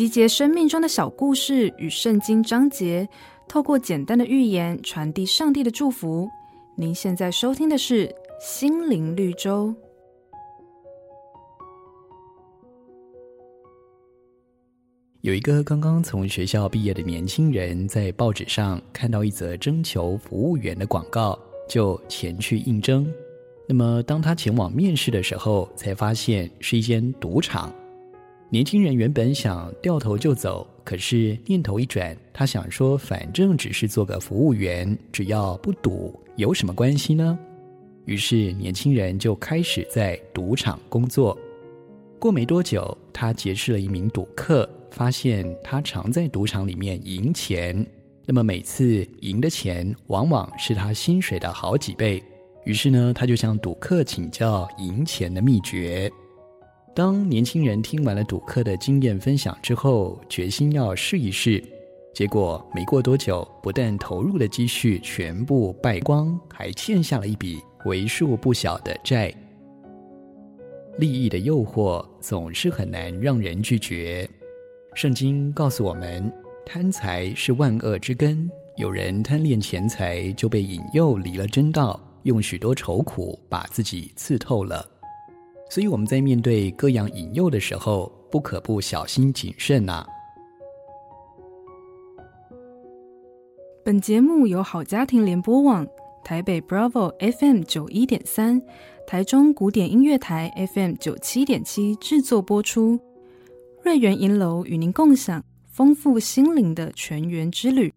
集结生命中的小故事与圣经章节，透过简单的寓言传递上帝的祝福。您现在收听的是《心灵绿洲》。有一个刚刚从学校毕业的年轻人，在报纸上看到一则征求服务员的广告，就前去应征。那么，当他前往面试的时候，才发现是一间赌场。年轻人原本想掉头就走，可是念头一转，他想说：“反正只是做个服务员，只要不赌，有什么关系呢？”于是，年轻人就开始在赌场工作。过没多久，他结识了一名赌客。发现他常在赌场里面赢钱，那么每次赢的钱往往是他薪水的好几倍。于是呢，他就向赌客请教赢钱的秘诀。当年轻人听完了赌客的经验分享之后，决心要试一试。结果没过多久，不但投入的积蓄全部败光，还欠下了一笔为数不小的债。利益的诱惑总是很难让人拒绝。圣经告诉我们，贪财是万恶之根。有人贪恋钱财，就被引诱离了真道，用许多愁苦把自己刺透了。所以我们在面对各样引诱的时候，不可不小心谨慎呐、本节目由好家庭联播网、台北 Bravo FM 九一点三、台中古典音乐台 FM 九七点七制作播出。瑞源银楼与您共享丰富心灵的全员之旅。